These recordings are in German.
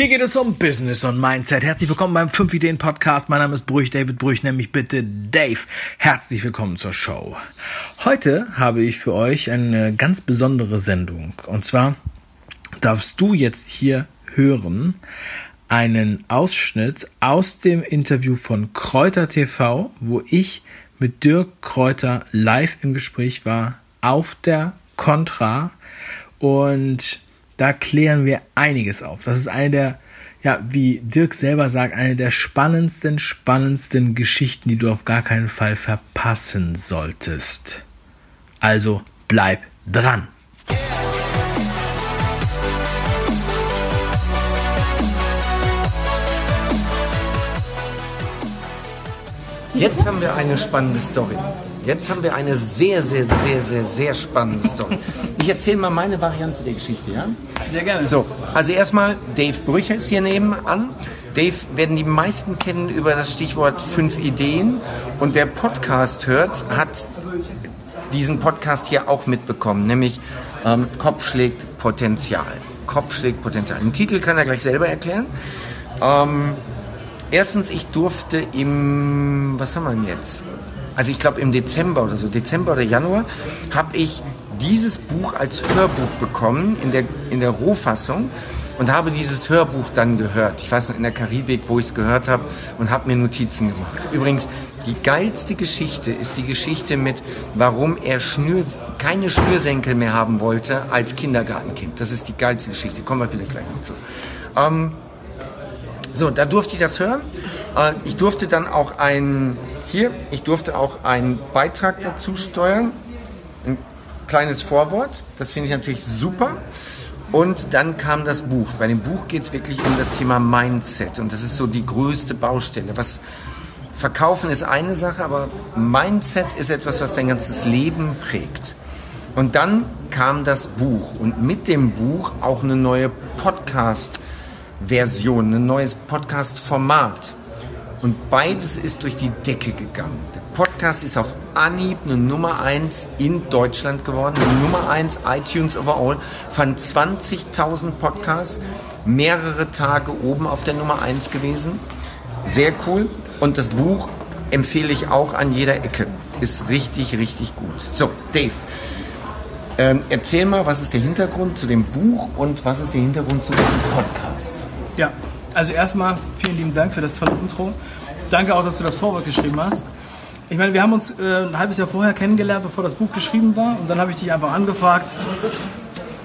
Hier geht es um Business und Mindset. Herzlich willkommen beim 5 Ideen Podcast. Mein Name ist Brüch, David Brüch, nämlich bitte Dave. Herzlich willkommen zur Show. Heute habe ich für euch eine ganz besondere Sendung. Und zwar darfst du jetzt hier hören einen Ausschnitt aus dem Interview von Kräuter TV, wo ich mit Dirk Kräuter live im Gespräch war auf der Contra und da klären wir einiges auf. Das ist eine der, ja, wie Dirk selber sagt, eine der spannendsten, spannendsten Geschichten, die du auf gar keinen Fall verpassen solltest. Also bleib dran. Jetzt haben wir eine spannende Story. Jetzt haben wir eine sehr, sehr, sehr, sehr, sehr spannende Story. Ich erzähle mal meine Variante der Geschichte, ja? Sehr gerne. So, also erstmal, Dave Brücher ist hier nebenan. Dave werden die meisten kennen über das Stichwort fünf Ideen. Und wer Podcast hört, hat diesen Podcast hier auch mitbekommen, nämlich ähm, Kopf schlägt Potenzial. Kopf schlägt Potenzial. Den Titel kann er gleich selber erklären. Ähm, erstens, ich durfte im, was haben wir denn jetzt? Also ich glaube im Dezember oder so, Dezember oder Januar, habe ich dieses Buch als Hörbuch bekommen in der, in der Rohfassung und habe dieses Hörbuch dann gehört. Ich weiß noch in der Karibik, wo ich es gehört habe und habe mir Notizen gemacht. Übrigens, die geilste Geschichte ist die Geschichte mit, warum er Schnür, keine Schnürsenkel mehr haben wollte als Kindergartenkind. Das ist die geilste Geschichte. Kommen wir vielleicht gleich noch zu. Ähm, so, da durfte ich das hören. Äh, ich durfte dann auch ein, hier, ich durfte auch einen Beitrag dazu steuern. Ein kleines Vorwort. Das finde ich natürlich super. Und dann kam das Buch. Bei dem Buch geht es wirklich um das Thema Mindset. Und das ist so die größte Baustelle. Was Verkaufen ist eine Sache, aber Mindset ist etwas, was dein ganzes Leben prägt. Und dann kam das Buch und mit dem Buch auch eine neue Podcast-Version, ein neues Podcast-Format. Und beides ist durch die Decke gegangen. Der Podcast ist auf Anhieb eine Nummer 1 in Deutschland geworden, eine Nummer 1 iTunes overall, von 20.000 Podcasts, mehrere Tage oben auf der Nummer 1 gewesen. Sehr cool. Und das Buch empfehle ich auch an jeder Ecke. Ist richtig, richtig gut. So, Dave, ähm, erzähl mal, was ist der Hintergrund zu dem Buch und was ist der Hintergrund zu diesem Podcast? Ja, also erstmal vielen lieben Dank für das tolle Intro. Danke auch, dass du das Vorwort geschrieben hast. Ich meine, wir haben uns äh, ein halbes Jahr vorher kennengelernt, bevor das Buch geschrieben war. Und dann habe ich dich einfach angefragt,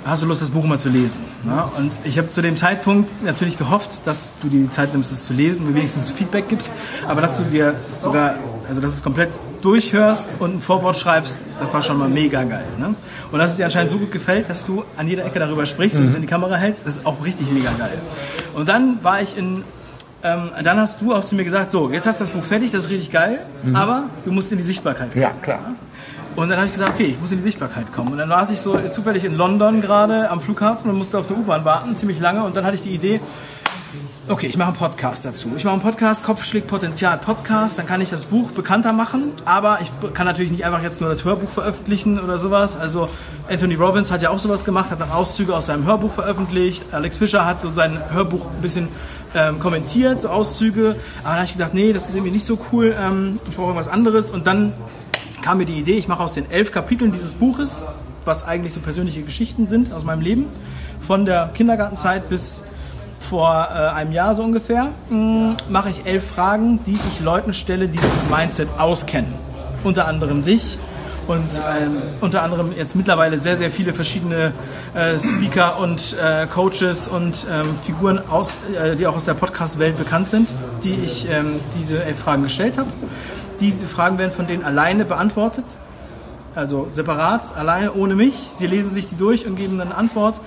hast du Lust, das Buch mal zu lesen? Ja, und ich habe zu dem Zeitpunkt natürlich gehofft, dass du dir die Zeit nimmst, es zu lesen, mir wenigstens Feedback gibst, aber dass du dir sogar, also dass du es komplett durchhörst und ein Vorwort schreibst, das war schon mal mega geil. Ne? Und dass es dir anscheinend so gut gefällt, dass du an jeder Ecke darüber sprichst und es in die Kamera hältst, das ist auch richtig mega geil. Und dann war ich in ähm, dann hast du auch zu mir gesagt, so, jetzt hast du das Buch fertig, das ist richtig geil, aber du musst in die Sichtbarkeit kommen. Ja, klar. Und dann habe ich gesagt, okay, ich muss in die Sichtbarkeit kommen. Und dann war ich so zufällig in London gerade am Flughafen und musste auf eine U-Bahn warten, ziemlich lange. Und dann hatte ich die Idee, okay, ich mache einen Podcast dazu. Ich mache einen Podcast, Kopf Potenzial Podcast, dann kann ich das Buch bekannter machen. Aber ich kann natürlich nicht einfach jetzt nur das Hörbuch veröffentlichen oder sowas. Also Anthony Robbins hat ja auch sowas gemacht, hat dann Auszüge aus seinem Hörbuch veröffentlicht. Alex Fischer hat so sein Hörbuch ein bisschen ähm, kommentiert, so Auszüge. Aber da habe ich gedacht, nee, das ist irgendwie nicht so cool. Ähm, ich brauche irgendwas anderes. Und dann kam mir die Idee, ich mache aus den elf Kapiteln dieses Buches, was eigentlich so persönliche Geschichten sind aus meinem Leben, von der Kindergartenzeit bis vor äh, einem Jahr so ungefähr, mh, mache ich elf Fragen, die ich Leuten stelle, die sich mit Mindset auskennen. Unter anderem dich und ähm, unter anderem jetzt mittlerweile sehr, sehr viele verschiedene äh, Speaker und äh, Coaches und ähm, Figuren, aus, äh, die auch aus der Podcast-Welt bekannt sind, die ich ähm, diese elf Fragen gestellt habe. Diese Fragen werden von denen alleine beantwortet, also separat, alleine, ohne mich. Sie lesen sich die durch und geben dann eine Antwort.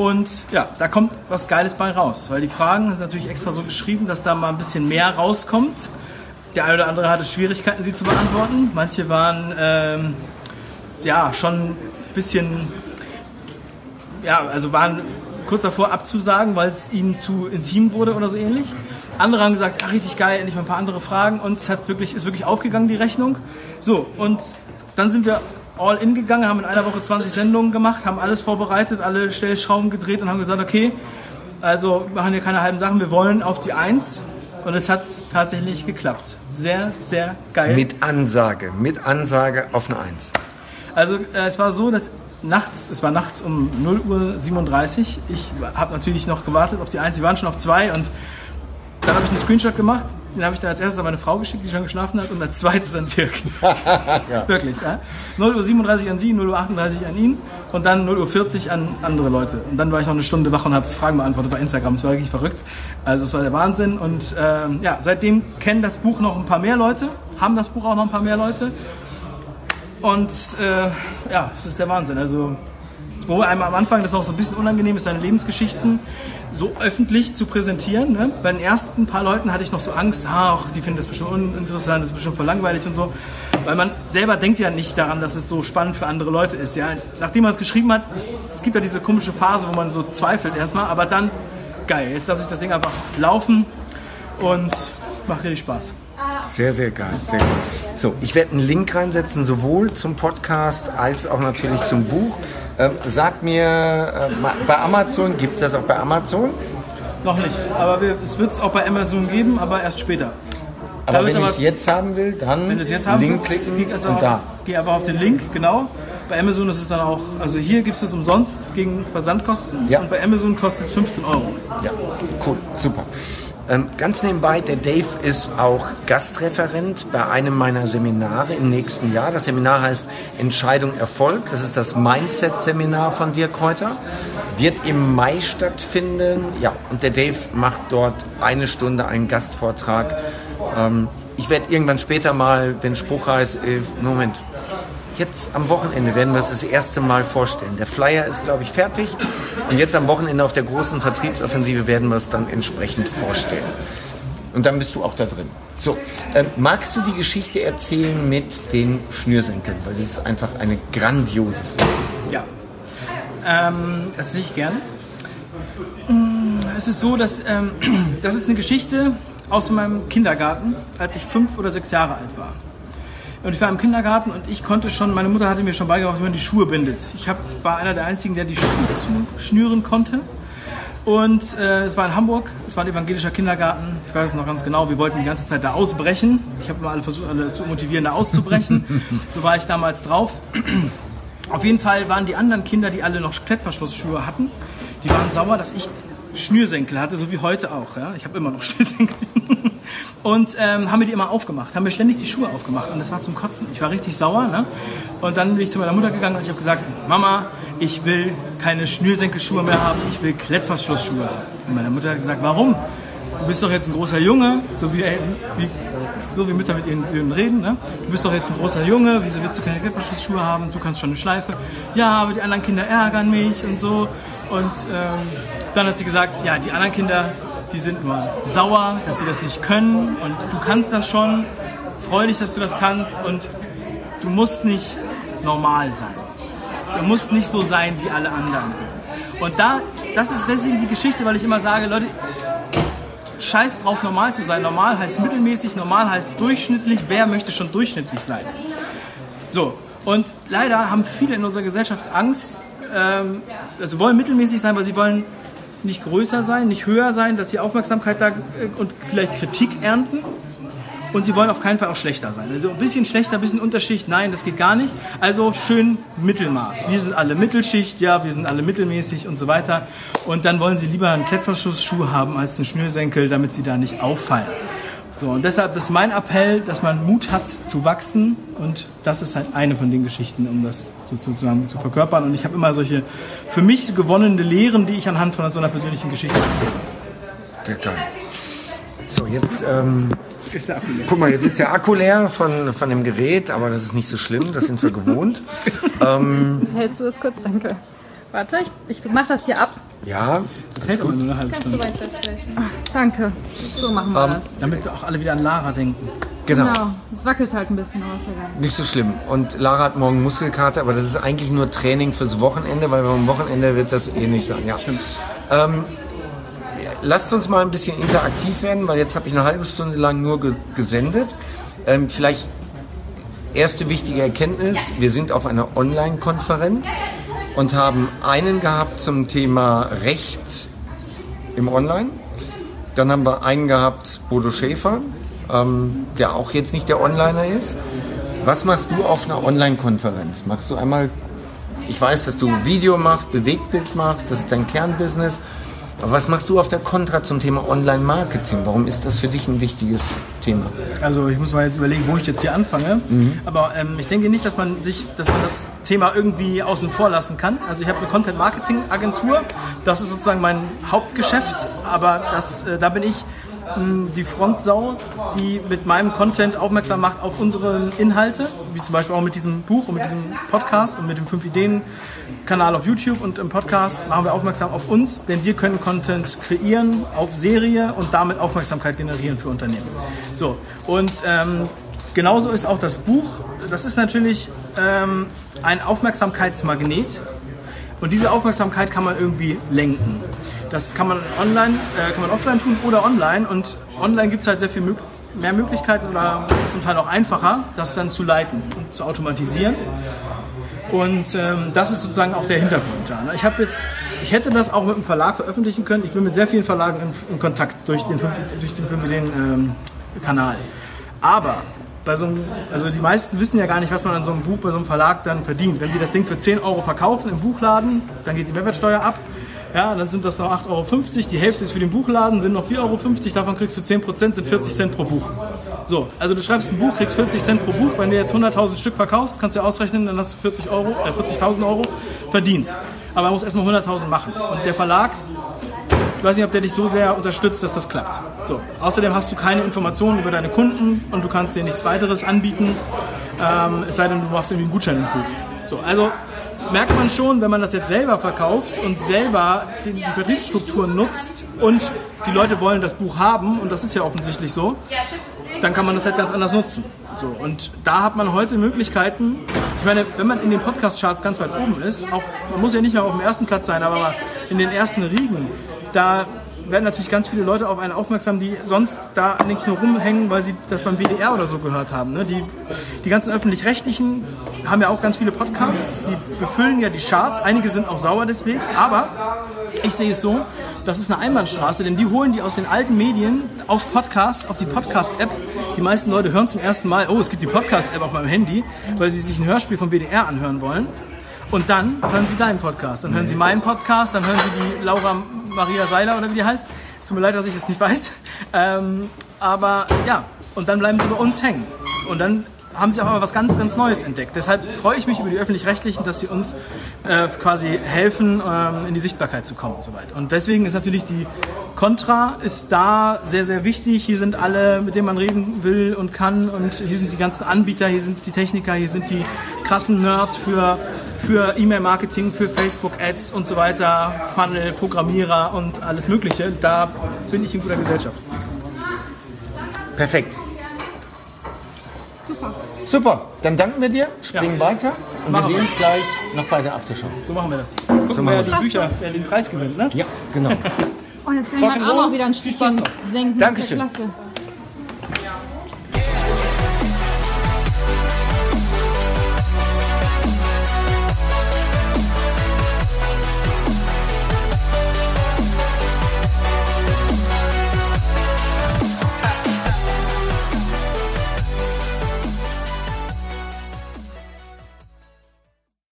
Und ja, da kommt was Geiles bei raus, weil die Fragen sind natürlich extra so geschrieben, dass da mal ein bisschen mehr rauskommt. Der eine oder andere hatte Schwierigkeiten, sie zu beantworten. Manche waren ähm, ja schon ein bisschen, ja, also waren kurz davor abzusagen, weil es ihnen zu intim wurde oder so ähnlich. Andere haben gesagt, ja, richtig geil, endlich mal ein paar andere Fragen und es hat wirklich, ist wirklich aufgegangen, die Rechnung. So, und dann sind wir all in gegangen, haben in einer Woche 20 Sendungen gemacht, haben alles vorbereitet, alle Stellschrauben gedreht und haben gesagt, okay, Also wir machen hier keine halben Sachen, wir wollen auf die Eins. Und es hat tatsächlich geklappt. Sehr, sehr geil. Mit Ansage, mit Ansage auf eine Eins. Also äh, es war so, dass nachts, es war nachts um 0 Uhr 37. Ich habe natürlich noch gewartet auf die Eins. Sie waren schon auf zwei und dann habe ich einen Screenshot gemacht. Den habe ich dann als erstes an meine Frau geschickt, die schon geschlafen hat, und als zweites an Dirk. ja. Wirklich. Ja? 0 Uhr 37 an sie, 0 Uhr 38 an ihn und dann 0 Uhr 40 an andere Leute. Und dann war ich noch eine Stunde wach und habe Fragen beantwortet bei Instagram. Es war wirklich verrückt. Also es war der Wahnsinn. Und ähm, ja, seitdem kennen das Buch noch ein paar mehr Leute, haben das Buch auch noch ein paar mehr Leute. Und äh, ja, es ist der Wahnsinn. Also wo einem am Anfang das auch so ein bisschen unangenehm ist, seine Lebensgeschichten so öffentlich zu präsentieren. Ne? Bei den ersten paar Leuten hatte ich noch so Angst, ach, die finden das bestimmt uninteressant, das ist bestimmt voll langweilig und so. Weil man selber denkt ja nicht daran, dass es so spannend für andere Leute ist. Ja? Nachdem man es geschrieben hat, es gibt ja diese komische Phase, wo man so zweifelt erstmal, aber dann, geil, jetzt lasse ich das Ding einfach laufen und macht richtig Spaß. Sehr, sehr geil, sehr gut. So, ich werde einen Link reinsetzen, sowohl zum Podcast als auch natürlich zum Buch. Ähm, sag mir, äh, bei Amazon, gibt es das auch bei Amazon? Noch nicht, aber wir, es wird es auch bei Amazon geben, aber erst später. Aber wenn ich es jetzt haben will, dann wenn es jetzt haben Link klicken geh, also und auf, da. Geh einfach auf den Link, genau. Bei Amazon ist es dann auch, also hier gibt es es umsonst gegen Versandkosten Ja. und bei Amazon kostet es 15 Euro. Ja, cool, super. Ähm, ganz nebenbei, der Dave ist auch Gastreferent bei einem meiner Seminare im nächsten Jahr. Das Seminar heißt Entscheidung Erfolg. Das ist das Mindset-Seminar von Dirk Kräuter. Wird im Mai stattfinden. Ja, und der Dave macht dort eine Stunde einen Gastvortrag. Ähm, ich werde irgendwann später mal, wenn Spruchreis, äh, Moment, Jetzt am Wochenende werden wir es das erste Mal vorstellen. Der Flyer ist, glaube ich, fertig. Und jetzt am Wochenende auf der großen Vertriebsoffensive werden wir es dann entsprechend vorstellen. Und dann bist du auch da drin. So, ähm, magst du die Geschichte erzählen mit den Schnürsenkeln? Weil das ist einfach eine grandiose Story. Ja. Ähm, das sehe ich gerne. Mm, Es ist so, dass ähm, das ist eine Geschichte aus meinem Kindergarten, als ich fünf oder sechs Jahre alt war. Und ich war im Kindergarten und ich konnte schon, meine Mutter hatte mir schon beigebracht, wie man die Schuhe bindet. Ich hab, war einer der einzigen, der die Schuhe zuschnüren konnte. Und äh, es war in Hamburg, es war ein evangelischer Kindergarten. Ich weiß es noch ganz genau, wir wollten die ganze Zeit da ausbrechen. Ich habe immer alle versucht, alle zu motivieren, da auszubrechen. so war ich damals drauf. Auf jeden Fall waren die anderen Kinder, die alle noch Klettverschlussschuhe hatten, die waren sauer, dass ich Schnürsenkel hatte, so wie heute auch. Ja? Ich habe immer noch Schnürsenkel. Und ähm, haben mir die immer aufgemacht, haben mir ständig die Schuhe aufgemacht. Und das war zum Kotzen. Ich war richtig sauer. Ne? Und dann bin ich zu meiner Mutter gegangen und ich habe gesagt, Mama, ich will keine Schnürsenkelschuhe mehr haben, ich will Klettverschlussschuhe haben. Und meine Mutter hat gesagt, warum? Du bist doch jetzt ein großer Junge, so wie, wie, so wie Mütter mit ihren Söhnen reden. Ne? Du bist doch jetzt ein großer Junge, wieso willst du keine Klettverschlussschuhe haben? Du kannst schon eine Schleife. Ja, aber die anderen Kinder ärgern mich und so. Und ähm, dann hat sie gesagt, ja, die anderen Kinder, die sind nur sauer, dass sie das nicht können und du kannst das schon. Freu dich, dass du das kannst und du musst nicht normal sein. Du musst nicht so sein wie alle anderen. Und da, das ist deswegen die Geschichte, weil ich immer sage, Leute, scheiß drauf, normal zu sein. Normal heißt mittelmäßig, normal heißt durchschnittlich. Wer möchte schon durchschnittlich sein? So, und leider haben viele in unserer Gesellschaft Angst, ähm, also wollen mittelmäßig sein, weil sie wollen nicht größer sein, nicht höher sein, dass sie Aufmerksamkeit da äh, und vielleicht Kritik ernten. Und sie wollen auf keinen Fall auch schlechter sein. Also ein bisschen schlechter, ein bisschen Unterschicht, nein, das geht gar nicht. Also schön Mittelmaß. Wir sind alle Mittelschicht, ja, wir sind alle mittelmäßig und so weiter. Und dann wollen sie lieber einen Klettverschlussschuh haben als einen Schnürsenkel, damit sie da nicht auffallen. So, und deshalb ist mein Appell, dass man Mut hat zu wachsen und das ist halt eine von den Geschichten, um das sozusagen zu verkörpern. Und ich habe immer solche für mich gewonnene Lehren, die ich anhand von so einer persönlichen Geschichte Sehr geil. So, jetzt, ähm, ist der Akku leer. guck mal, jetzt ist der Akku leer von, von dem Gerät, aber das ist nicht so schlimm, das sind wir gewohnt. ähm, Hältst du das kurz? Danke. Warte, ich, ich mach das hier ab. Ja, Das hält aber nur eine halbe Stunde. weit festflächen. Danke. So machen wir das. Damit auch alle wieder an Lara denken. genau. Genau. Jetzt wackelt es halt ein bisschen aus. egal. Nicht so schlimm. Und Lara hat morgen Muskelkater, aber das ist eigentlich nur Training fürs Wochenende, weil am Wochenende wird das eh nicht sein. Ja. Ähm, lasst uns mal ein bisschen interaktiv werden, weil jetzt habe ich eine halbe Stunde lang nur ge gesendet. Ähm, vielleicht erste wichtige Erkenntnis, wir sind auf einer Online-Konferenz und haben einen gehabt zum Thema Recht im Online. Dann haben wir einen gehabt, Bodo Schäfer, ähm, der auch jetzt nicht der Onliner ist. Was machst du auf einer Online-Konferenz? Magst du einmal, ich weiß, dass du Video machst, Bewegtbild machst, das ist dein Kernbusiness. Aber was machst du auf der Kontra zum Thema Online-Marketing? Warum ist das für dich ein wichtiges Thema? Also ich muss mal jetzt überlegen, wo ich jetzt hier anfange. Mhm. Aber ähm, ich denke nicht, dass man sich, dass man das Thema irgendwie außen vor lassen kann. Also ich habe eine Content-Marketing-Agentur. Das ist sozusagen mein Hauptgeschäft. Aber das, äh, da bin ich die Frontsau, die mit meinem Content aufmerksam macht auf unsere Inhalte, wie zum Beispiel auch mit diesem Buch und mit diesem Podcast und mit dem 5 Ideen Kanal auf YouTube und im Podcast machen wir aufmerksam auf uns, denn wir können Content kreieren auf Serie und damit Aufmerksamkeit generieren für Unternehmen. So und ähm, genauso ist auch das Buch. Das ist natürlich ähm, ein Aufmerksamkeitsmagnet und diese Aufmerksamkeit kann man irgendwie lenken. Das kann man online, äh, kann man offline tun oder online. Und online gibt es halt sehr viel mög mehr Möglichkeiten oder zum Teil auch einfacher, das dann zu leiten und zu automatisieren. Und ähm, das ist sozusagen auch der Hintergrund da. ne? Ich jetzt, ich hätte das auch mit einem Verlag veröffentlichen können. Ich bin mit sehr vielen Verlagen in, in Kontakt durch den durch den fünf Ideen, ähm, Kanal. Aber bei so einem, also die meisten wissen ja gar nicht, was man an so einem Buch bei so einem Verlag dann verdient. Wenn die das Ding für 10 Euro verkaufen im Buchladen, dann geht die Mehrwertsteuer ab. Ja, dann sind das noch 8,50 Euro. Die Hälfte ist für den Buchladen, sind noch 4,50 Euro. Davon kriegst du 10%, sind 40 Cent pro Buch. So, also du schreibst ein Buch, kriegst 40 Cent pro Buch. Wenn du jetzt 100.000 Stück verkaufst, kannst du ja ausrechnen, dann hast du 40 Euro, äh, 40.000 Euro verdient. Aber er muss erstmal 100.000 machen. Und der Verlag, ich weiß nicht, ob der dich so sehr unterstützt, dass das klappt. So. Außerdem hast du keine Informationen über deine Kunden und du kannst dir nichts weiteres anbieten, ähm, es sei denn, du machst irgendwie einen Gutschein ins Buch. So, also merkt man schon, wenn man das jetzt selber verkauft und selber die, die Vertriebsstrukturen nutzt und die Leute wollen das Buch haben, und das ist ja offensichtlich so, dann kann man das halt ganz anders nutzen. So, und da hat man heute Möglichkeiten, ich meine, wenn man in den Podcast-Charts ganz weit oben ist, auch, man muss ja nicht mehr auf dem ersten Platz sein, aber in den ersten Riegen, da werden natürlich ganz viele Leute auf einen aufmerksam, die sonst da nicht nur rumhängen, weil sie das beim WDR oder so gehört haben. Ne? Die, die ganzen Öffentlich-Rechtlichen haben ja auch ganz viele Podcasts, die befüllen ja die Charts. Einige sind auch sauer deswegen, aber ich sehe es so, das ist eine Einbahnstraße, denn die holen die aus den alten Medien auf Podcast, auf die Podcast-App. Die meisten Leute hören zum ersten Mal, oh, es gibt die Podcast-App auf meinem Handy, weil sie sich ein Hörspiel vom WDR anhören wollen. Und dann hören sie deinen Podcast, dann hören sie meinen Podcast, dann hören sie die Laura Maria Seiler oder wie die heißt. Es tut mir leid, dass ich es nicht weiß. Ähm, aber ja, und dann bleiben sie bei uns hängen. Und dann haben sie auch mal was ganz, ganz Neues entdeckt. Deshalb freue ich mich über die Öffentlich-Rechtlichen, dass sie uns äh, quasi helfen, ähm, in die Sichtbarkeit zu kommen und so weiter. Und deswegen ist natürlich die Contra ist da sehr, sehr wichtig. Hier sind alle, mit denen man reden will und kann. Und hier sind die ganzen Anbieter, hier sind die Techniker, hier sind die krassen Nerds für, für E-Mail-Marketing, für Facebook-Ads und so weiter, Funnel, Programmierer und alles Mögliche. Da bin ich in guter Gesellschaft. Perfekt. Super, dann danken wir dir, springen Ja. weiter und Machen wir sehen uns gleich noch bei der Aftershow. So machen wir das. Gucken, machen wer wir die das. Bücher, wer den Preis gewinnt, ne? Ja, genau. Und jetzt kann ich Arm auch wieder ein Stückchen noch. senken. Dankeschön. Klasse.